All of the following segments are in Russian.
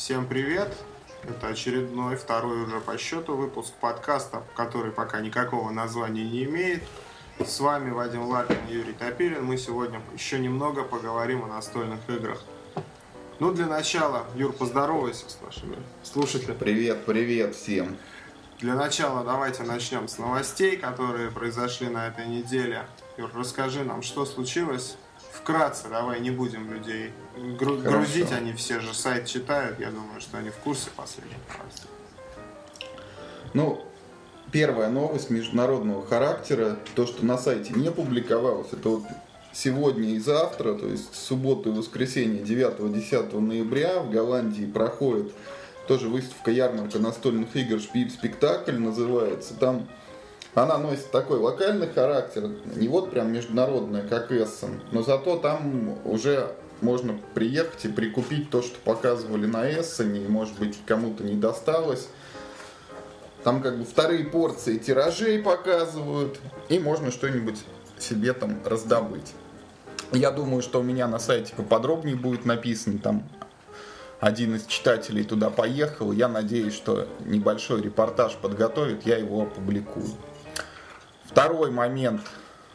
Всем привет! Это очередной, второй уже по счету выпуск подкаста, который пока никакого названия не имеет. С вами Вадим Лапин и Юрий Топилин. Мы сегодня еще немного поговорим о настольных играх. Ну, для начала, Юр, поздоровайся с нашими слушателями. Привет, привет всем. Для начала давайте начнем с новостей, которые произошли на этой неделе. Юр, расскажи нам, что случилось вкратце, давай не будем людей гру- грузить, они все же сайт читают, я думаю, что они в курсе последних новостей. Ну, первая новость международного характера, то, что на сайте не публиковалось, это вот сегодня и завтра, то есть субботу и воскресенье 9-10 ноября в Голландии проходит тоже выставка ярмарка настольных игр «Шпиль спектакль» называется. Там она носит такой локальный характер, не вот прям международная, как Эссен, но зато там уже можно приехать и прикупить то, что показывали на Эссене, и, может быть, кому-то не досталось. Там как бы вторые порции тиражей показывают, и можно что-нибудь себе там раздобыть. Я думаю, что у меня на сайте поподробнее будет написано, там один из читателей туда поехал, я надеюсь, что небольшой репортаж подготовит, я его опубликую. Второй момент.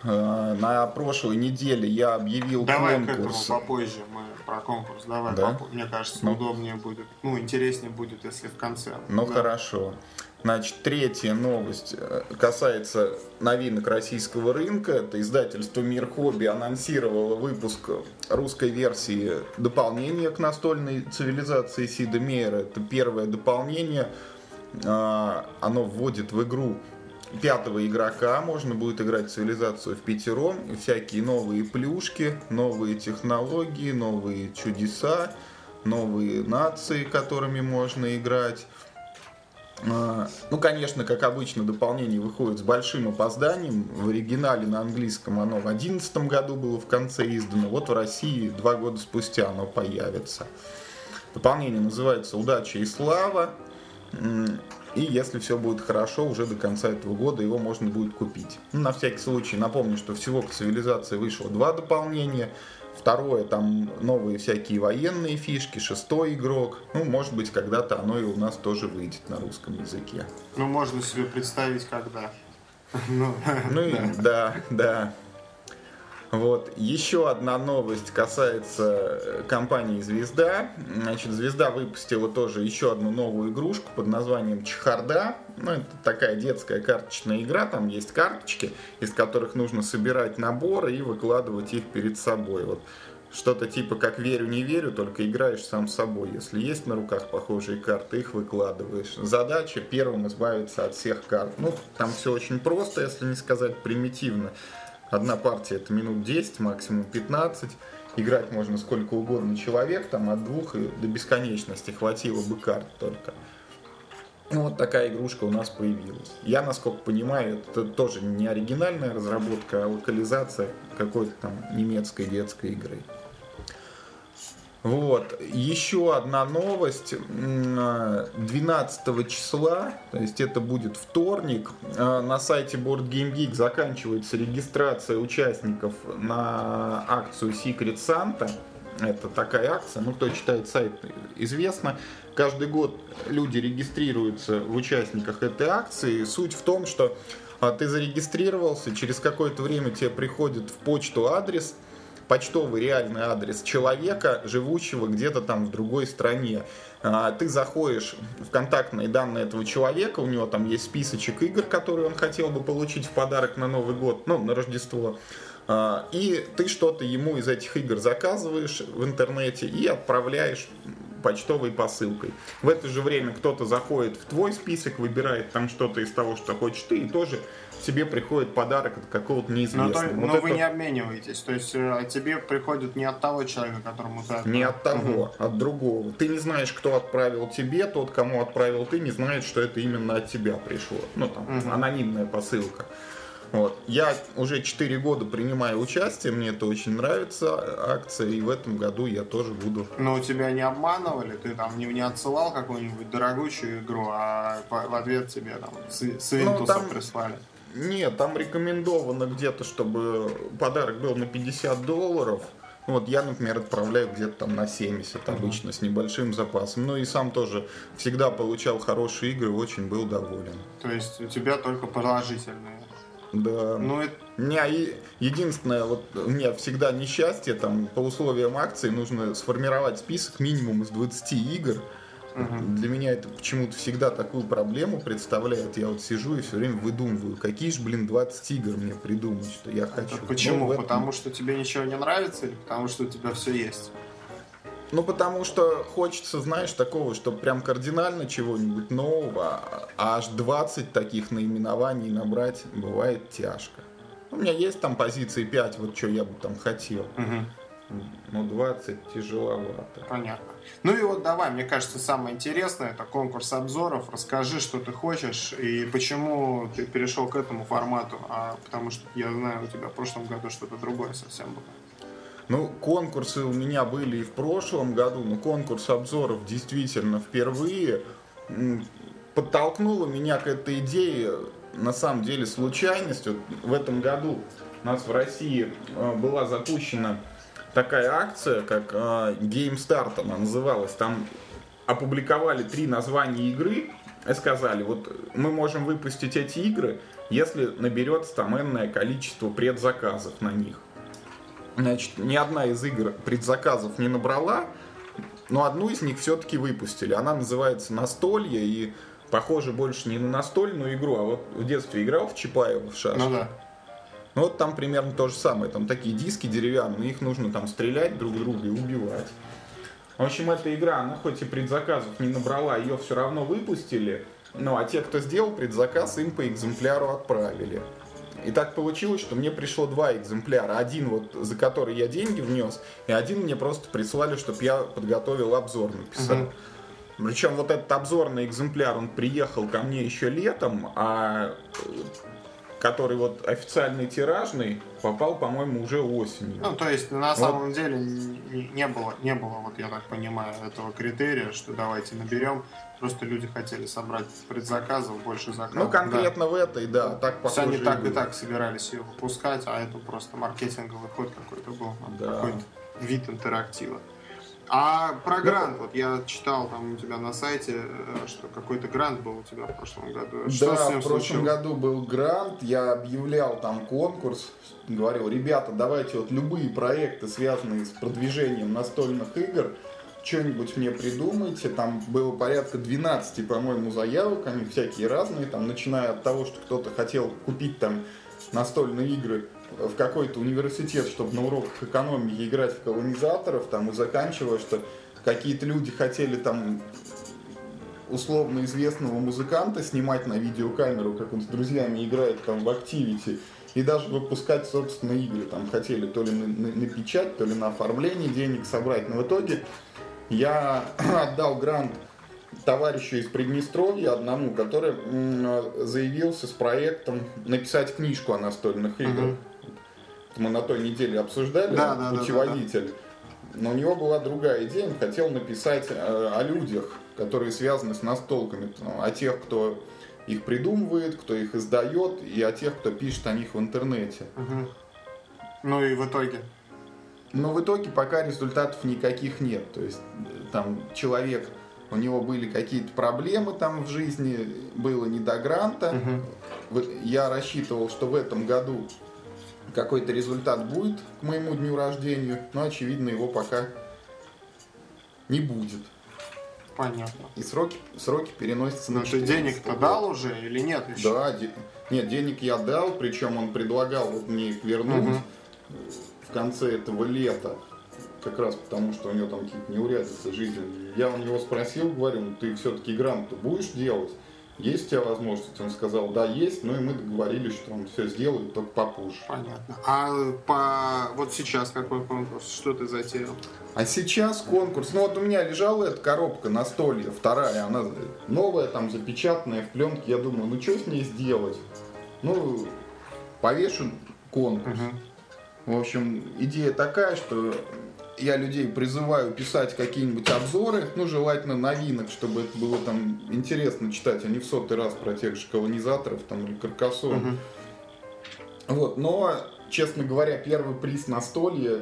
Э, на прошлой неделе я объявил Давай конкурс. к этому попозже, мы про конкурс, давай, Да? попо- мне кажется, Ну. удобнее будет, ну, интереснее будет, если в конце. Ну Да. хорошо. Значит, третья новость э, касается новинок российского рынка. Это издательство Мир Хобби анонсировало выпуск русской версии дополнения к настольной цивилизации Сида Мейера. Это первое дополнение. А, Оно вводит в игру пятого игрока. Можно будет играть цивилизацию в пятером. Всякие новые плюшки, новые технологии, новые чудеса, новые нации, которыми можно играть. А, Ну, конечно, как обычно, дополнение выходит с большим опозданием. В оригинале на английском оно в 2011 году было в конце издано. Вот в России два года спустя оно появится. Дополнение называется «Удача и слава». И если все будет хорошо, уже до конца этого года его можно будет купить. Ну, на всякий случай напомню, что всего к цивилизации вышло два дополнения. Второе, там новые всякие военные фишки, шестой игрок. Ну, может быть, когда-то оно и у нас тоже выйдет на русском языке. Ну, можно себе представить, когда. Ну, Ну да, да. Вот. Еще одна новость касается э, компании «Звезда». Значит, «Звезда» выпустила тоже еще одну новую игрушку под названием «Чехарда». Ну, это такая детская карточная игра, там есть карточки, из которых нужно собирать наборы и выкладывать их перед собой. Вот что-то типа как «Верю, не верю», только играешь сам с собой. Если есть на руках похожие карты, их выкладываешь. Задача первым избавиться от всех карт. Ну, там все очень просто, если не сказать примитивно. Одна партия это минут 10, максимум 15. Играть можно сколько угодно человек, там от двух и до бесконечности хватило бы карт только. Ну, вот такая игрушка у нас появилась. Я, насколько понимаю, это тоже не оригинальная разработка, а локализация какой-то там немецкой детской игры. Вот. Еще одна новость. М, 12 числа, то есть это будет вторник, э, на сайте Board Game Geek заканчивается регистрация участников на акцию Secret Santa. Это такая акция, ну кто читает сайт, известно. Каждый год люди регистрируются в участниках этой акции. Суть в том, что а, ты зарегистрировался, через какое-то время тебе приходит в почту адрес, почтовый реальный адрес человека, живущего где-то там в другой стране. А, Ты заходишь в контактные данные этого человека, у него там есть списочек игр, которые он хотел бы получить в подарок на Новый год, ну, на Рождество. А, И ты что-то ему из этих игр заказываешь в интернете и отправляешь почтовой посылкой. В это же время кто-то заходит в твой список, выбирает там что-то из того, что хочешь ты, и тоже тебе приходит подарок от какого-то Но, неизвестного. то- Вот но вы это- не обмениваетесь, то есть э, тебе приходит не от того человека, которому ты отправил. Не от того, от другого. Ты не знаешь, кто отправил тебе, тот, кому отправил ты, не знает, что это именно от тебя пришло. Ну, там, Мгм. анонимная посылка. Вот. Я уже 4 года принимаю участие, мне это очень нравится, акция, и в этом году я тоже буду Но тебя не обманывали, ты там не, не отсылал какую-нибудь дорогущую игру, а в ответ тебе там с, свинтуса Ну, там- прислали. Нет, там рекомендовано где-то, чтобы подарок был на 50 долларов. Вот я, например, отправляю где-то там на 70 обычно, с небольшим запасом. Ну и сам тоже всегда получал хорошие игры, очень был доволен. То есть у тебя только положительные. Да. Ну, это У меня и единственное, вот у меня всегда несчастье, там по условиям акции нужно сформировать список минимум из 20 игр. Для меня это почему-то всегда такую проблему представляет. Я вот сижу и все время выдумываю, какие же, блин, 20 игр мне придумать, что я хочу. это почему? Ну, этом- Потому что тебе ничего не нравится или потому что у тебя все есть? Ну, потому что хочется, знаешь, такого, что прям кардинально чего-нибудь нового, а аж 20 таких наименований набрать бывает тяжко. У меня есть там позиции 5, вот что я бы там хотел. Но 20 тяжеловато. Понятно. Ну и вот давай, мне кажется, самое интересное это конкурс обзоров. Расскажи, что ты хочешь и почему ты перешел к этому формату. А потому что я знаю, у тебя в прошлом году что-то другое совсем было. Ну, конкурсы у меня были и в прошлом году, но конкурс обзоров действительно впервые м, подтолкнула меня к этой идее на самом деле случайность. Вот в этом году у нас в России э, была запущена такая акция, как э, Game Start она называлась. Там опубликовали три названия игры и сказали, вот мы можем выпустить эти игры, если наберется там энное количество предзаказов на них. Значит, ни одна из игр предзаказов не набрала, но одну из них все-таки выпустили. Она называется «Настолье» и похоже больше не на настольную игру, а вот в детстве играл в Чапаева в шашки. Ну да. Ну вот там примерно то же самое. Там такие диски деревянные, их нужно там стрелять друг друга и убивать. В общем, эта игра, она хоть и предзаказов не набрала, ее все равно выпустили. Ну а те, кто сделал предзаказ, им по экземпляру отправили. И так получилось, что мне пришло два экземпляра. Один вот, за который я деньги внес, и один мне просто прислали, чтобы я подготовил обзор написал. Мгм. Причем вот этот обзорный экземпляр, он приехал ко мне еще летом, а который вот официальный тиражный попал, по-моему, уже осенью. Ну, то есть, на самом деле, не, не было, не было, вот я так понимаю, этого критерия, что давайте наберем. Просто люди хотели собрать предзаказов, больше заказов. Ну, конкретно в этой, да, так похоже. они так и было. так собирались ее выпускать, а это просто маркетинговый ход какой-то был, Да. какой-то вид интерактива. А про грант, вот я читал там у тебя на сайте, э, что какой-то грант был у тебя в прошлом году. Что да, с ним в прошлом случилось? году был грант, я объявлял там конкурс, говорил, ребята, давайте вот любые проекты, связанные с продвижением настольных игр, что-нибудь мне придумайте. Там было порядка 12, по-моему, заявок, они всякие разные, там, начиная от того, что кто-то хотел купить там настольные игры в какой-то университет, чтобы на уроках экономики играть в колонизаторов, там, и заканчивая, что какие-то люди хотели там условно известного музыканта снимать на видеокамеру, как он с друзьями играет там в Activity, и даже выпускать собственные игры. Там хотели то ли на, на- на печать, то ли на оформление денег собрать. Но в итоге я отдал грант товарищу из Приднестровья одному, который м, заявился с проектом написать книжку о настольных играх. Мгм. Мы на той неделе обсуждали Да, да, да, путеводитель. Но у него была другая идея, он хотел написать э, о людях, которые связаны с настолками, о тех, кто их придумывает, кто их издает, и о тех, кто пишет о них в интернете. Мгм. Ну и в итоге. Но в итоге пока результатов никаких нет. То есть э, там человек, у него были какие-то проблемы там в жизни, было не до гранта. Вот Я рассчитывал, что в этом году какой-то результат будет к моему дню рождения, но очевидно его пока не будет. Понятно. И сроки, сроки переносятся Но на ты 14 денег-то год. дал уже или нет еще? Да, де- нет, денег я дал, причем он предлагал вот мне их вернуть Мгм. в конце этого лета, как раз потому, что у него там какие-то неурядицы жизненные. Я у него спросил, говорю, ну ты все-таки грант-то будешь делать? Есть у тебя возможность? Он сказал, да, есть, ну и мы договорились, что он все сделает, только попозже. Понятно. А по вот сейчас какой конкурс? Что ты затеял? А сейчас конкурс. Ну вот у меня лежала эта коробка на столе, вторая, она новая, там запечатанная в пленке. Я думаю, ну что с ней сделать? Ну, повешу конкурс. В общем, идея такая, что я людей призываю писать какие-нибудь обзоры, ну, желательно новинок, чтобы это было там интересно читать, а не в сотый раз про тех же колонизаторов там или Каркасона. Мгм. Вот, но, честно говоря, первый приз настолье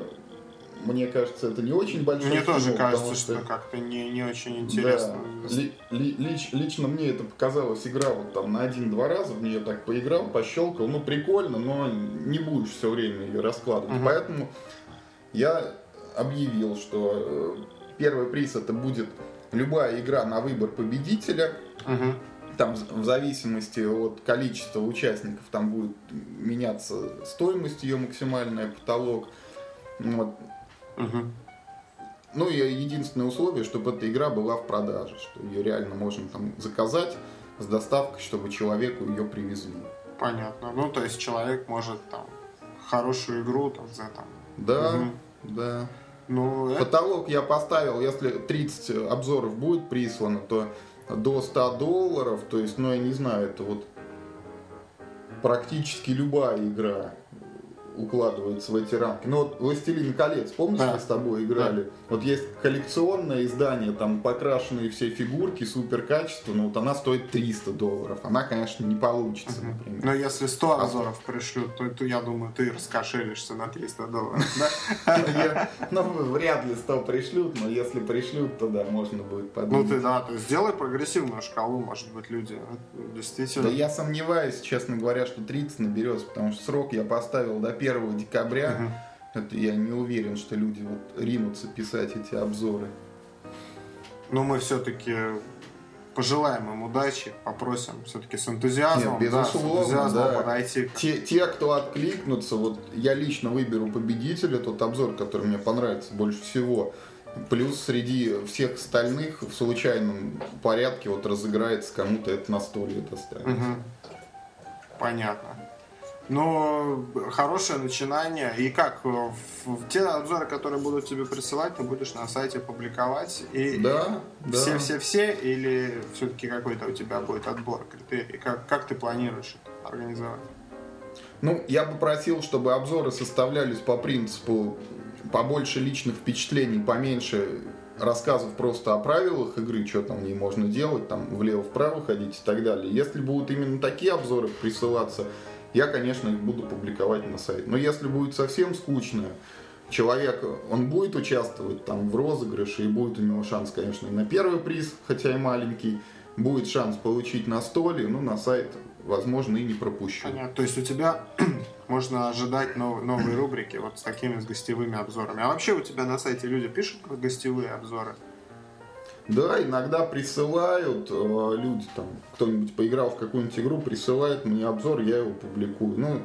мне кажется, это не очень большой Мне стимул, тоже кажется, потому что как-то не, не очень интересно. Да. Ли- ли- лич- лично мне это показалась игра вот там на один-два раза, в нее так поиграл, пощелкал, ну прикольно, но не будешь все время ее раскладывать. Мгм. Поэтому я объявил, что э, первый приз это будет любая игра на выбор победителя. Мгм. Там в зависимости от количества участников там будет меняться стоимость ее максимальная, потолок. Вот. Мгм. Ну и единственное условие, чтобы эта игра была в продаже, что ее реально можно там заказать с доставкой, чтобы человеку ее привезли. Понятно. Ну, то есть человек может там хорошую игру там за там. Да, Мгм. да. Ну, это- Потолок я поставил, если 30 обзоров будет прислано, то до 100 долларов, то есть, ну я не знаю, это вот практически любая игра укладывается в эти рамки. Ну вот «Властелин колец», помнишь, Да. мы с тобой играли? Вот есть коллекционное издание, там покрашенные все фигурки, супер качество, но вот она стоит 300 долларов. Она, конечно, не получится, Мгм. например. Но если 100 А- обзоров пришлют, то, то я думаю, ты раскошелишься на 300 долларов. Я- Ну, вряд ли 100 пришлют, но если пришлют, то да, можно будет Ну подумать. ты да, то есть сделай прогрессивную шкалу, может быть, люди э, Да действительно. я сомневаюсь, честно говоря, что 30 наберется, потому что срок я поставил до 1 декабря. Это я не уверен, что люди вот ринутся писать эти обзоры. Но мы все-таки пожелаем им удачи, попросим все-таки с энтузиазмом, Нет, да, с безусловно, энтузиазмом да. подойти. Те, те, кто откликнутся, вот я лично выберу победителя, тот обзор, который мне понравится больше всего. Плюс среди всех остальных в случайном порядке вот разыграется кому-то это настолье достанется. Мгм. Понятно. Ну, хорошее начинание. И как, э, те обзоры, которые будут тебе присылать, ты будешь на сайте публиковать? И, Да, да. Все-все-все? Или все-таки какой-то у тебя будет отбор критерий? Как, как ты планируешь это организовать? Ну, я бы просил, чтобы обзоры составлялись по принципу побольше личных впечатлений, поменьше рассказов просто о правилах игры, что там в ней можно делать, там влево-вправо ходить и так далее. Если будут именно такие обзоры присылаться, я, конечно, их буду публиковать на сайте. Но если будет совсем скучно, человек, он будет участвовать там в розыгрыше, и будет у него шанс, конечно, на первый приз, хотя и маленький, будет шанс получить на столе, ну, на сайт, возможно, и не пропущу. Понятно. То есть у тебя можно ожидать нов- новые рубрики вот с такими с гостевыми обзорами. А вообще у тебя на сайте люди пишут гостевые обзоры? Да, иногда присылают э, люди, там, кто-нибудь поиграл в какую-нибудь игру, присылает мне обзор, я его публикую. Ну,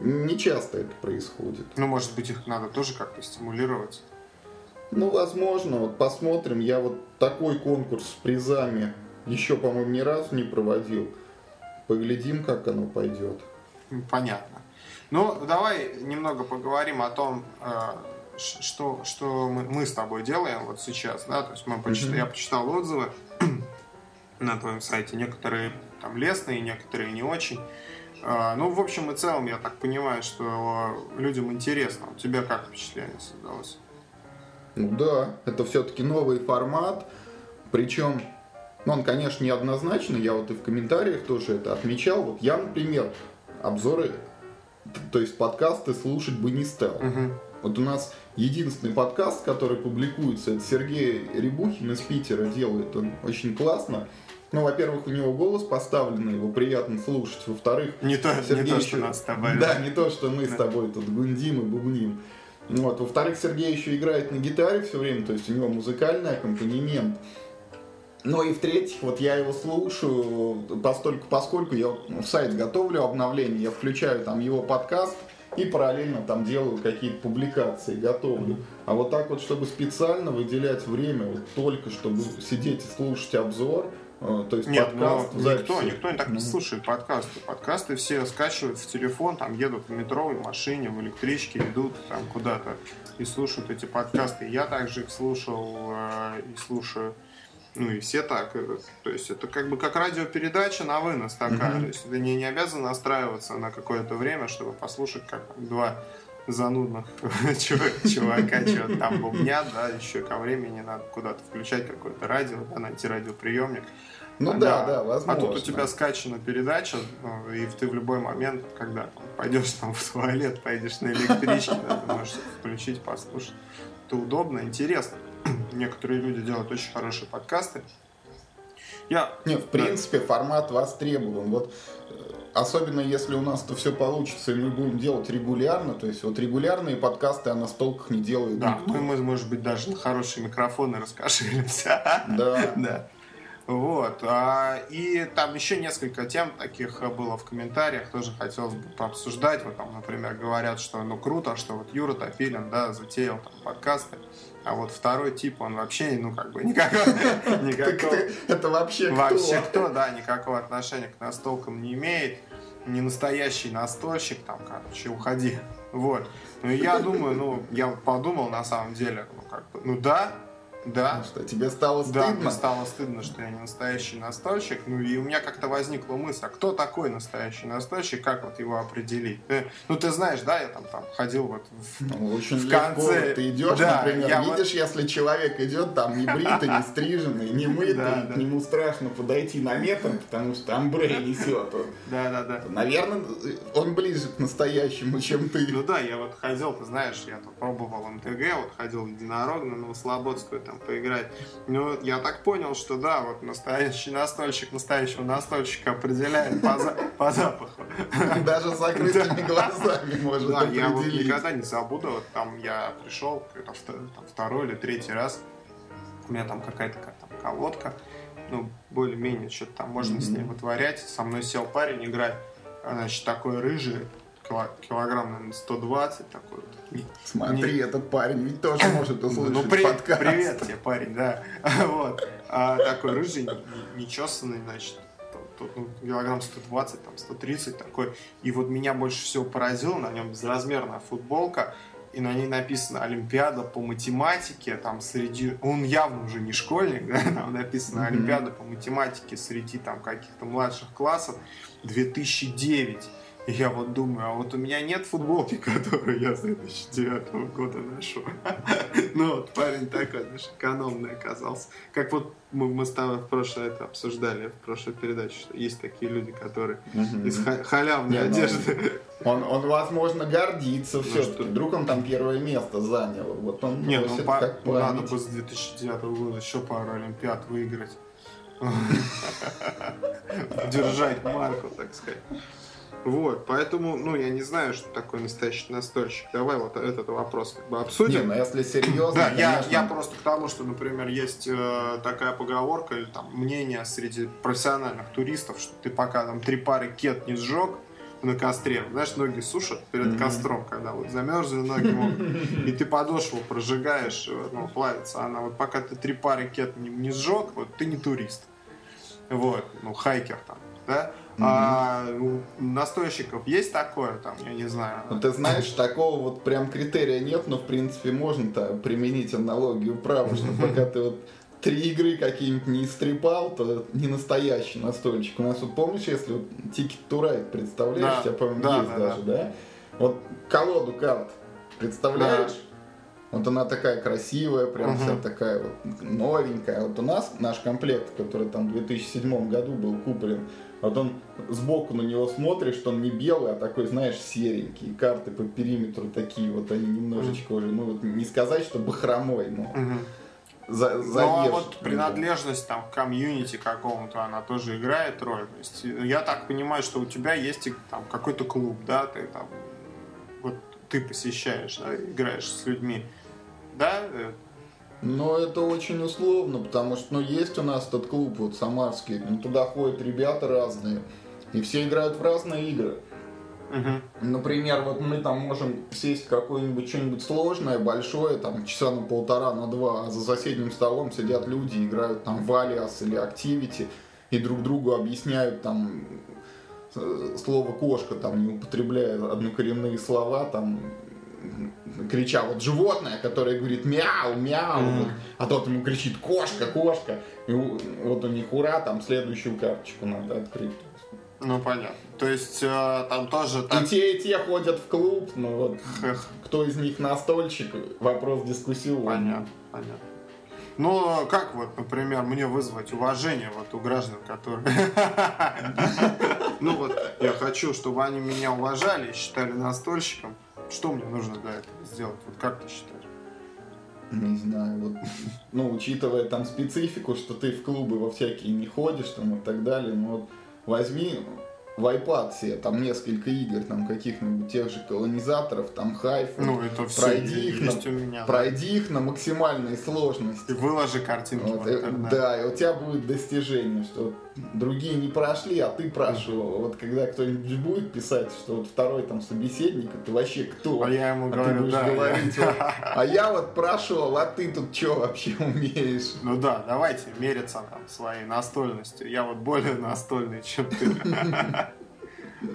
не часто это происходит. Ну, может быть, их надо тоже как-то стимулировать. Ну, возможно, вот посмотрим. Я вот такой конкурс с призами еще, по-моему, ни разу не проводил. Поглядим, как оно пойдет. Понятно. Ну, давай немного поговорим о том, э, что, что мы, мы с тобой делаем вот сейчас, да, то есть мы почит- Мгм. я почитал отзывы на твоем сайте, некоторые там лестные, некоторые не очень. Э, Ну, в общем и целом, я так понимаю, что людям интересно. У тебя как впечатление создалось? Ну да, это все-таки новый формат. Причем, ну, он, конечно, неоднозначный. Я вот и в комментариях тоже это отмечал. Вот я, например, обзоры, то есть подкасты слушать бы не стал. Мгм. Вот у нас единственный подкаст, который публикуется, это Сергей Рябухин из Питера делает. Он очень классно. Ну, во-первых, у него голос поставленный, его приятно слушать. Во-вторых, Не то, не Сергей то еще- что нас с тобой. Да, не то, что мы с тобой тут гундим и бубним. Вот. Во-вторых, Сергей еще играет на гитаре все время, то есть у него музыкальный аккомпанемент. Ну и в-третьих, вот я его слушаю, постольку, поскольку я в сайт готовлю обновление, я включаю там его подкаст и параллельно там делаю какие-то публикации, готовлю. А вот так вот, чтобы специально выделять время, вот только чтобы сидеть и слушать обзор, э, то есть Нет, подкаст ну, в никто, записи. никто так не слушает подкасты. Подкасты все скачивают в телефон, там едут в метро, в машине, в электричке, идут там куда-то и слушают эти подкасты. Я также их слушал э, и слушаю. Ну и все так. э, То есть это как бы как радиопередача на вынос такая. Мгм. То есть ты не, не обязан настраиваться на какое-то время, чтобы послушать, как два занудных чувак- чувака что-то там бубнят, да, еще ко времени надо куда-то включать какое-то радио, да, найти радиоприемник. Ну да, да, возможно. А тут у тебя скачана передача, ну, и ты в любой момент, когда там, пойдешь там в туалет, поедешь на электричке, да, ты можешь включить, послушать. Это удобно, интересно. Некоторые люди делают очень хорошие подкасты. Я... Не, в принципе, да. формат востребован. Вот э, особенно если у нас то все получится, и мы будем делать регулярно, то есть вот регулярные подкасты о настолках не делают Да, никто. мы, может быть, даже на хорошие микрофоны раскошелимся. Да. да. Вот. А, и там еще несколько тем таких было в комментариях, тоже хотелось бы пообсуждать. Вот там, например, говорят, что ну круто, что вот Юра Топилин, да, затеял там подкасты. А вот второй тип, он вообще, ну, как бы, никакого... никакого это вообще кто? Вообще кто, да, никакого отношения к настолкам не имеет. Не настоящий настольщик, там, короче, уходи. Вот. Ну, я думаю, ну, я подумал, на самом деле, ну, как бы, ну, да, да. Ну что, тебе стало стыдно? Да, мне стало стыдно, что я не настоящий настольщик. Ну и у меня как-то возникла мысль, а кто такой настоящий настольщик, как вот его определить? Ну ты знаешь, да, я там, там ходил вот в, ну, очень в конце. Легко. Ты идешь, да, например, я видишь, вот... если человек идет там не бритый, не стриженный, не мытый, да, да. к нему страшно подойти на метр, потому что амбре несет. Да, да, да. Наверное, он ближе к настоящему, чем ты. Ну да, я вот ходил, ты знаешь, я тут пробовал МТГ, вот ходил единорог на Новослободскую, там поиграть. Ну, я так понял, что да, вот настоящий настольщик настоящего настольщика определяет по, за, по запаху. Даже с закрытыми глазами может Да, я вот никогда не забуду, вот там я пришел, это второй или третий раз, у меня там какая-то там, колодка, ну, более-менее что-то там можно с ней вытворять. Со мной сел парень играть, значит, такой рыжий, килограмм, наверное, 120 такой вот. Смотри, не... этот парень ведь тоже может услышать ну, при... подкаст. Привет тебе, парень, да. вот. А, такой рыжий, нечесанный, значит, тут, ну, килограмм 120, там, 130 такой. И вот меня больше всего поразило, на нем безразмерная футболка, и на ней написано Олимпиада по математике, там среди, он явно уже не школьник, да, там написано Олимпиада по математике среди там каких-то младших классов 2009. И я вот думаю, а вот у меня нет футболки, которую я с 2009 года ношу. Ну вот парень такой, знаешь, экономный оказался. Как вот мы, мы с тобой в прошлое это обсуждали, в прошлой передаче, что есть такие люди, которые из халявной ну, одежды. Он, он, возможно, гордится все ну, Вдруг он там первое место занял. Вот он Нет, ну, как надо бы с 2009 года еще пару Олимпиад выиграть. Держать марку, так сказать. Вот, поэтому, ну, я не знаю, что такое настоящий настольщик. Давай вот этот вопрос как бы обсудим. Не, ну если серьезно, Да, я, я просто к тому, что, например, есть э, такая поговорка или там мнение среди профессиональных туристов, что ты пока там три пары кет не сжег, на костре. Знаешь, ноги сушат перед mm-hmm. костром, когда вот замерзли ноги, и ты подошву прожигаешь, э, ну, плавится она. Вот пока ты три пары кет не, не сжег, вот ты не турист. Вот, ну, хайкер там, да? А у настойщиков есть такое, там, я не знаю. Ну, ты знаешь, такого вот прям критерия нет, но в принципе можно-то применить аналогию права, что пока ты вот три игры какие-нибудь не истрепал, то не настоящий настольщик. У нас вот помнишь, если вот Ticket to Ride представляешь, да. тебя, по-моему, да, есть да, даже, да. да? Вот колоду карт представляешь? Да. Вот она такая красивая, прям угу. вся такая вот новенькая. Вот у нас наш комплект, который там в 2007 году был куплен, вот он сбоку на него смотришь, что он не белый, а такой, знаешь, серенький. Карты по периметру такие вот, они немножечко уже, ну вот не сказать, что бахромой, но... Угу. За, ну а вот принадлежность там к комьюнити какому-то, она тоже играет роль. То есть, я так понимаю, что у тебя есть там какой-то клуб, да, ты там вот ты посещаешь, да, играешь с людьми, да, но это очень условно, потому что ну, есть у нас этот клуб вот самарский, ну, туда ходят ребята разные, и все играют в разные игры. Угу. Например, вот мы там можем сесть какое-нибудь что-нибудь сложное, большое, там часа на полтора, на два, а за соседним столом сидят люди, играют там в Алиас или Activity, и друг другу объясняют там э, слово кошка, там не употребляя однокоренные слова, там крича вот животное, которое говорит мяу, мяу, mm-hmm. а тот ему кричит кошка, кошка. И вот у них ура, там следующую карточку надо открыть. Ну понятно. То есть э, там тоже так... И те, и те ходят в клуб, но вот кто из них настольщик, вопрос дискуссионный. Понятно, понятно. Ну, как вот, например, мне вызвать уважение вот у граждан, которые... Ну вот, я хочу, чтобы они меня уважали и считали настольщиком. Что мне нужно для этого сделать? Вот как ты считаешь? Не знаю, вот, ну, учитывая там специфику, что ты в клубы во всякие не ходишь там и так далее, ну вот возьми в iPad себе там несколько игр, там каких-нибудь тех же колонизаторов, там хайф. Ну, это все пройди их, на, у меня. пройди их на максимальной И сложности. выложи картинки Вот, в и- интернет. да, и у тебя будет достижение, что другие не прошли, а ты прошел. Вот когда кто-нибудь будет писать, что вот второй там собеседник, это вообще кто? А я ему А ты говорю, будешь да. я- говорить, вот, а я вот прошел, а ты тут что вообще умеешь? Ну да, давайте мериться там своей настольностью. Я вот более настольный, чем ты.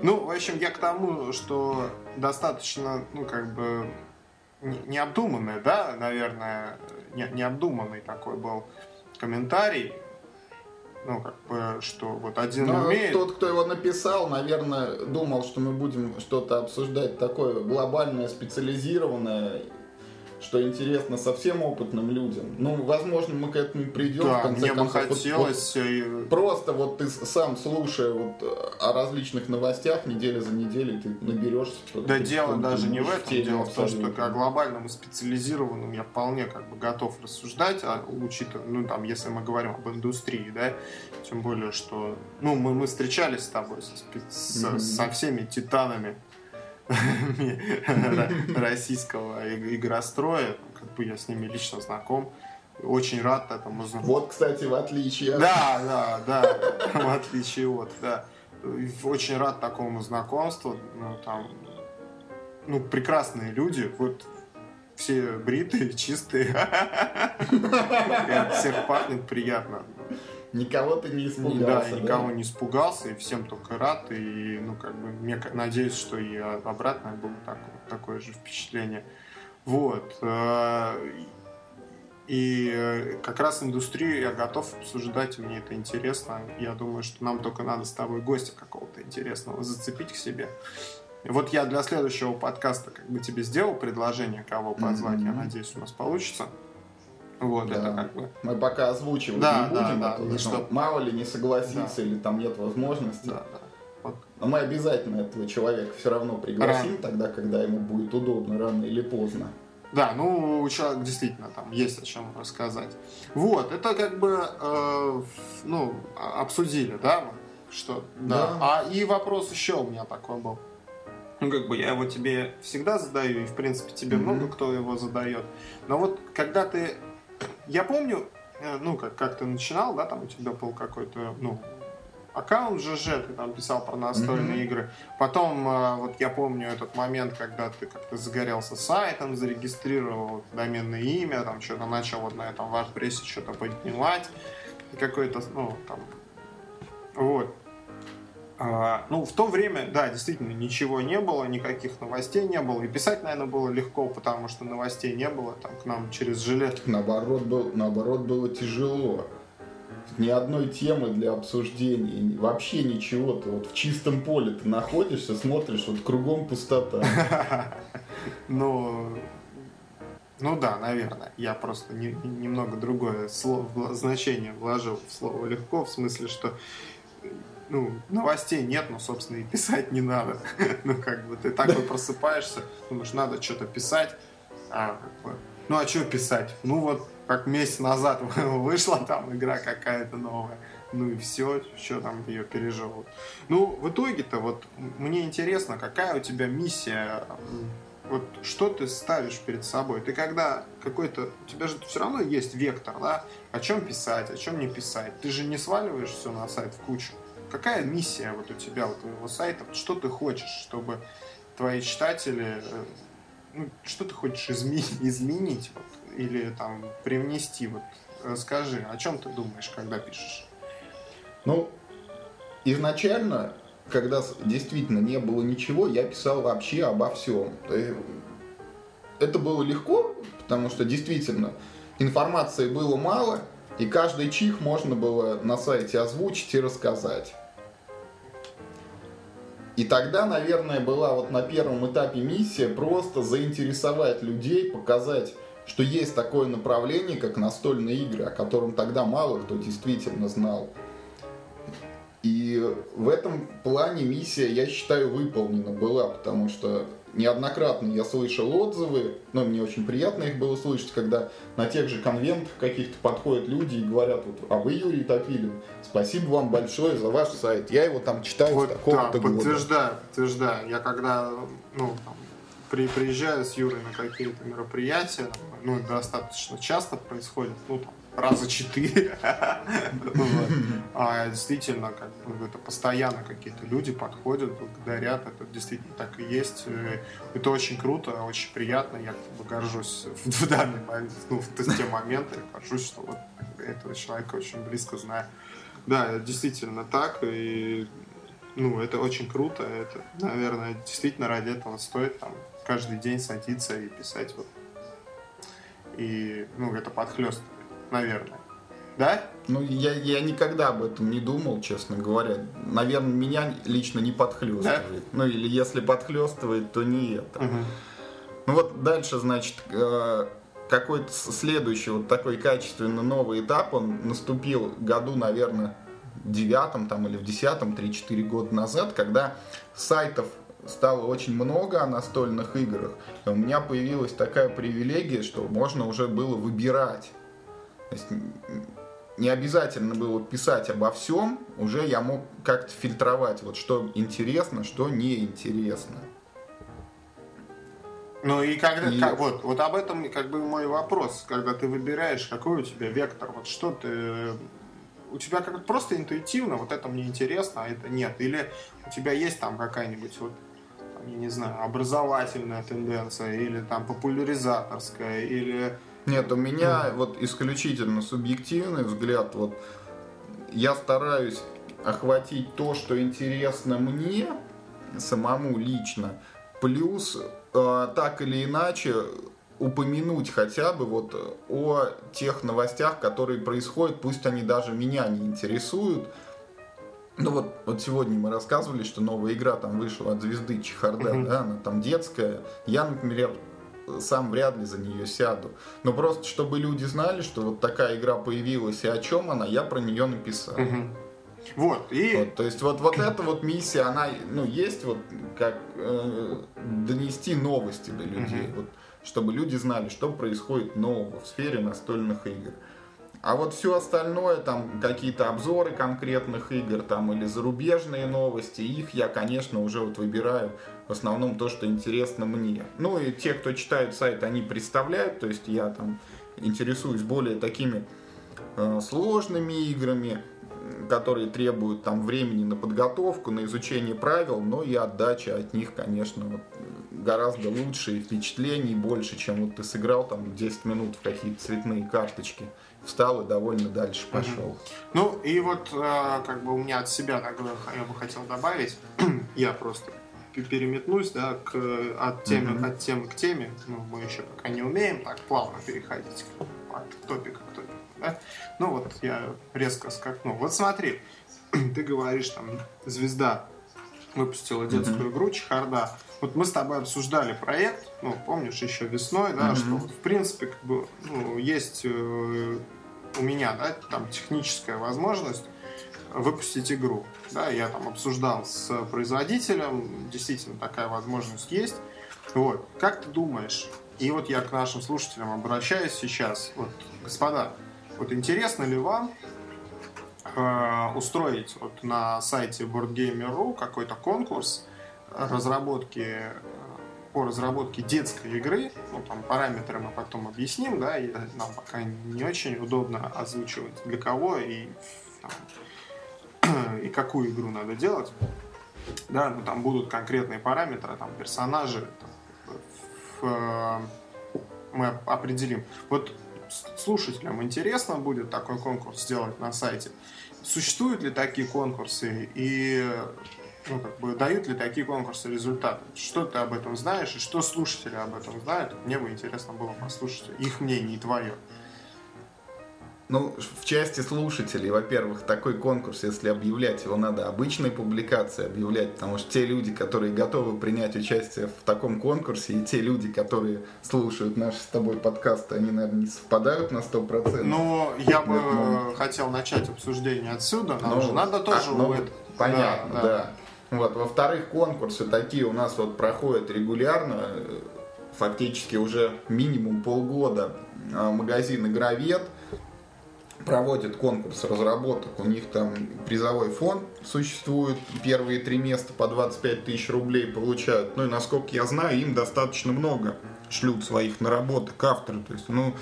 Ну, в общем, я к тому, что достаточно, ну, как бы, не- необдуманный, да, наверное, не- необдуманный такой был комментарий. Ну, как бы, что вот один Ну, умеет... тот, кто его написал, наверное, думал, что мы будем что-то обсуждать такое глобальное, специализированное, что интересно совсем опытным людям. Ну, возможно, мы к этому придем. в Да, конце мне бы концов. Вот- вот хотелось... э, Просто вот ты сам слушая вот э, о различных новостях неделя за неделей, ты наберешься. Да ты- дело даже не в этом. теме Дело в том, что о глобальном и специализированном я вполне как бы готов рассуждать, а учитывая, ну там, если мы говорим об индустрии, да, тем более, что, ну, мы, мы встречались с тобой со, со- Мгм. со всеми титанами российского игростроя, как бы я с ними лично знаком, очень рад этому знакомству. Вот, кстати, в отличие от Да, да, да, в отличие от, да. Очень рад такому знакомству, ну, там, ну, прекрасные люди, вот все бритые, чистые, от всех пахнет приятно. Никого ты не Да, испугался. и никого не испугался, и всем только рад, и, ну, как бы, мне надеюсь, что и обратно было так- такое же впечатление. Вот. э, И э, как раз индустрию я готов обсуждать, мне это интересно. Я думаю, что нам только надо с тобой гостя какого-то интересного зацепить к себе. Вот я для следующего подкаста как бы тебе сделал предложение, кого позвать. Я Мгм. надеюсь, у нас получится. Вот, Да. это как бы... Мы пока озвучивать Да, не да, будем, да, а то, и ну, что- мало ли не согласится или там нет возможности. Да, да. Вот. Но мы обязательно этого человека все равно пригласим тогда, когда ему будет удобно, рано или поздно. Да, ну, у человека действительно там есть о чем рассказать. Вот, это как бы, э, ну, а- обсудили, да, что, да. Да. А и вопрос еще у меня такой был. Ну, как бы я его тебе всегда задаю, и, в принципе, тебе Мгм. много кто его задает. Но вот, когда ты... Я помню, э, ну, как, как ты начинал, да, там у тебя был какой-то, ну, аккаунт ЖЖ, ты там писал про настольные Мгм. игры. Потом, э, вот я помню этот момент, когда ты как-то загорелся сайтом, зарегистрировал доменное имя, там что-то начал вот на этом WordPress что-то поднимать, и какой-то, ну, там, вот. А, ну, в то время, да, действительно, ничего не было, никаких новостей не было. И писать, наверное, было легко, потому что новостей не было. Там к нам через жилет Наоборот, был, наоборот было тяжело. Ни одной темы для обсуждения, вообще ничего. Ты вот в чистом поле ты находишься, смотришь, вот кругом пустота. Ну, ну да, наверное. Я просто не- не- немного другое слово, значение вложил в слово легко, в смысле, что ну, новостей нет, но, собственно, и писать не надо. Ну, как бы ты такой просыпаешься, думаешь, надо что-то писать. А, как бы, ну, а что писать? Ну, вот как месяц назад вышла там игра какая-то новая. Ну и все, что там ее переживут. Ну, в итоге-то вот мне интересно, какая у тебя миссия вот что ты ставишь перед собой? Ты когда какой-то... У тебя же все равно есть вектор, да? О чем писать, о чем не писать. Ты же не сваливаешь все на сайт в кучу. Какая миссия вот у тебя, у твоего сайта? Что ты хочешь, чтобы твои читатели... э, ну, что ты хочешь изменить, изменить вот, или там привнести? Вот, расскажи, о чем ты думаешь, когда пишешь? Ну, изначально, когда действительно не было ничего, я писал вообще обо всем. Э, Это было легко, потому что действительно информации было мало, и каждый чих можно было на сайте озвучить и рассказать. И тогда, наверное, была вот на первом этапе миссия просто заинтересовать людей, показать что есть такое направление, как настольные игры, о котором тогда мало кто действительно знал. И в этом плане миссия, я считаю, выполнена была, потому что неоднократно я слышал отзывы, но мне очень приятно их было слышать, когда на тех же конвентах каких-то подходят люди и говорят, вот, а вы, Юрий Топилин, спасибо вам большое за ваш сайт, я его там читаю вот, с такого-то да, подтверждаю, подтверждаю. Я когда, ну, там, при, приезжаю с Юрой на какие-то мероприятия, ну, достаточно часто происходит, ну, там, раза четыре. А действительно, как это постоянно какие-то люди подходят, благодарят, это действительно так и есть. Это очень круто, очень приятно, я горжусь в данный момент, ну, в те моменты, горжусь, что вот этого человека очень близко знаю. Да, действительно так, и ну, это очень круто, это, наверное, действительно ради этого стоит там каждый день садиться и писать вот и, ну, это подхлестывает наверное. Да? Ну, я, я никогда об этом не думал, честно говоря. Наверное, меня лично не подхлестывает. Да? Ну, или если подхлестывает, то не это. Угу. Ну вот дальше, значит, э, какой-то следующий вот такой качественно новый этап, он наступил году, наверное, девятом там, или в десятом, 3-4 года назад, когда сайтов стало очень много о настольных играх. И у меня появилась такая привилегия, что можно уже было выбирать то есть не обязательно было писать обо всем, уже я мог как-то фильтровать, вот что интересно, что неинтересно. Ну и когда, и... Как, вот, вот об этом как бы мой вопрос, когда ты выбираешь, какой у тебя вектор, вот что ты, у тебя как просто интуитивно, вот это мне интересно, а это нет, или у тебя есть там какая-нибудь вот я не знаю, образовательная тенденция, или там популяризаторская, или нет, у меня вот исключительно субъективный взгляд. Вот я стараюсь охватить то, что интересно мне самому лично, плюс э, так или иначе упомянуть хотя бы вот о тех новостях, которые происходят, пусть они даже меня не интересуют. Ну вот, вот сегодня мы рассказывали, что новая игра там вышла от звезды Чехарда, mm-hmm. да, она там детская. Я, например, сам вряд ли за нее сяду. Но просто, чтобы люди знали, что вот такая игра появилась и о чем она, я про нее написал. Угу. Вот, и... Вот, то есть вот, вот эта вот миссия, она, ну, есть вот как э, донести новости до людей, угу. вот, чтобы люди знали, что происходит нового в сфере настольных игр. А вот все остальное, там какие-то обзоры конкретных игр, там или зарубежные новости, их я, конечно, уже вот выбираю в основном то, что интересно мне. Ну и те, кто читает сайт, они представляют, то есть я там интересуюсь более такими э, сложными играми, которые требуют там времени на подготовку, на изучение правил, но и отдача от них, конечно, вот, гораздо лучше и впечатлений больше, чем вот ты сыграл там 10 минут в какие-то цветные карточки встал и довольно дальше пошел. Угу. Ну и вот э, как бы у меня от себя так, я бы хотел добавить, я просто переметнусь, да, к, от, темы, mm-hmm. от темы к теме. Ну, мы еще пока не умеем так плавно переходить от топика к топику. Да? Ну вот я резко скакну. Вот смотри, ты говоришь, там, звезда выпустила детскую mm-hmm. игру Чехарда. Вот мы с тобой обсуждали проект, ну, помнишь, еще весной, да, mm-hmm. что в принципе, как бы, ну, есть э, у меня, да, там техническая возможность выпустить игру. Да, я там обсуждал с производителем, действительно такая возможность есть. Вот. Как ты думаешь, и вот я к нашим слушателям обращаюсь сейчас, вот, господа, вот интересно ли вам э, устроить вот на сайте BoardGamer.ru какой-то конкурс разработки по разработке детской игры, ну там параметры мы потом объясним, да, и нам пока не очень удобно озвучивать для кого и там, и какую игру надо делать. Да, ну там будут конкретные параметры, там персонажи, там, в, э, мы определим. Вот слушателям интересно будет такой конкурс сделать на сайте. Существуют ли такие конкурсы и ну, как бы, дают ли такие конкурсы результаты? Что ты об этом знаешь и что слушатели об этом знают? Мне бы интересно было послушать их мнение и твое. Ну, в части слушателей, во-первых, такой конкурс, если объявлять, его надо обычной публикацией объявлять, потому что те люди, которые готовы принять участие в таком конкурсе, и те люди, которые слушают наши с тобой подкасты, они, наверное, не совпадают на 100%. Ну, я бы ну, хотел начать обсуждение отсюда, нам ну, же надо тоже... А, ну, понятно, да. да. Вот. Во-вторых, конкурсы такие у нас вот проходят регулярно, фактически уже минимум полгода а, магазин «Игровед», проводит конкурс разработок, у них там призовой фонд существует, первые три места по 25 тысяч рублей получают. Ну и насколько я знаю, им достаточно много шлют своих наработок авторы. То есть, ну,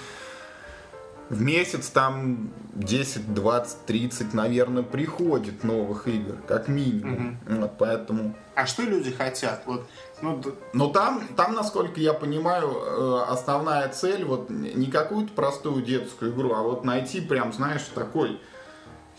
в месяц там 10, 20, 30, наверное, приходит новых игр, как минимум. Угу. Вот, поэтому... А что люди хотят? Вот ну, Но там, там, насколько я понимаю, э, основная цель вот не какую-то простую детскую игру, а вот найти прям, знаешь, такой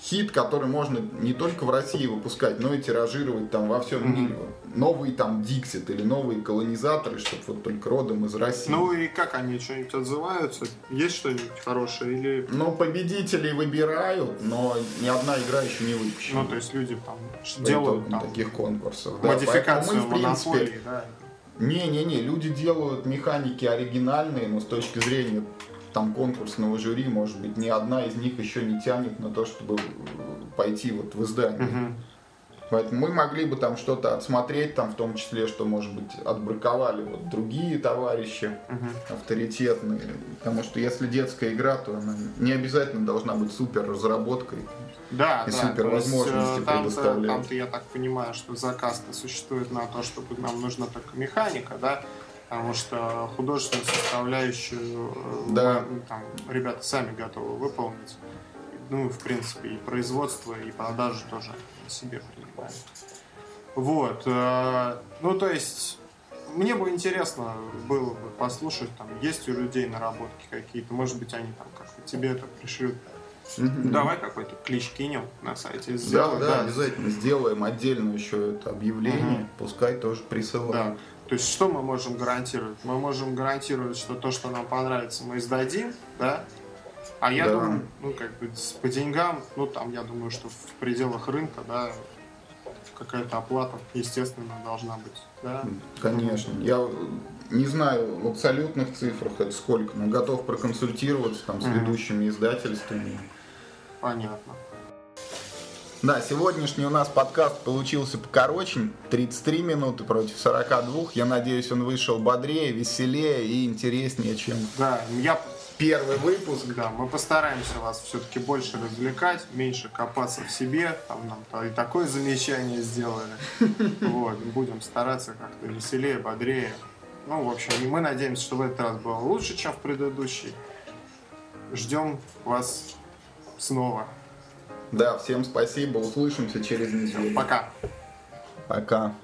хит, который можно не только в России выпускать, но и тиражировать там во всем mm-hmm. мире. Новые там Диксит или новые колонизаторы, чтобы вот только родом из России. Ну и как они что-нибудь отзываются? Есть что-нибудь хорошее или... Ну, победителей выбирают, но ни одна игра еще не выпущена. Ну, то есть люди там делают там... таких конкурсов. Модификацию да. мы, в принципе, да. Не-не-не, люди делают механики оригинальные, но с точки зрения там конкурсного жюри, может быть, ни одна из них еще не тянет на то, чтобы пойти вот в издание. Угу. Поэтому мы могли бы там что-то отсмотреть, там в том числе, что, может быть, отбраковали вот другие товарищи угу. авторитетные. Потому что если детская игра, то она не обязательно должна быть супер разработкой да, и да, супер возможности есть, предоставлять. Там-то я так понимаю, что заказ-то существует на то, чтобы нам нужна только механика, да, потому что художественную составляющую э, да. ну, там, ребята сами готовы выполнить. Ну, в принципе, и производство, и продажу тоже себе принимают. Вот. Э, ну, то есть, мне бы интересно было бы послушать, там, есть у людей наработки какие-то, может быть, они там как-то тебе это пришлют. Mm-hmm. Давай какой-то клич кинем на сайте. Сделаем. Да, да, да, обязательно сделаем отдельно еще это объявление, mm-hmm. пускай тоже присылают. Да. То есть что мы можем гарантировать? Мы можем гарантировать, что то, что нам понравится, мы издадим, да? А я да. думаю, ну как бы по деньгам, ну там я думаю, что в пределах рынка, да, какая-то оплата, естественно, должна быть, да? Конечно. Я не знаю в абсолютных цифрах это сколько, но готов проконсультироваться там с mm-hmm. ведущими издательствами. Понятно. Да, сегодняшний у нас подкаст получился покороче, 33 минуты против 42. Я надеюсь, он вышел бодрее, веселее и интереснее, чем да, я... первый выпуск. Да, мы постараемся вас все-таки больше развлекать, меньше копаться в себе. Там нам и такое замечание сделали. Вот, будем стараться как-то веселее, бодрее. Ну, в общем, мы надеемся, что в этот раз было лучше, чем в предыдущий. Ждем вас снова. Да, всем спасибо. Услышимся через неделю. Пока. Пока.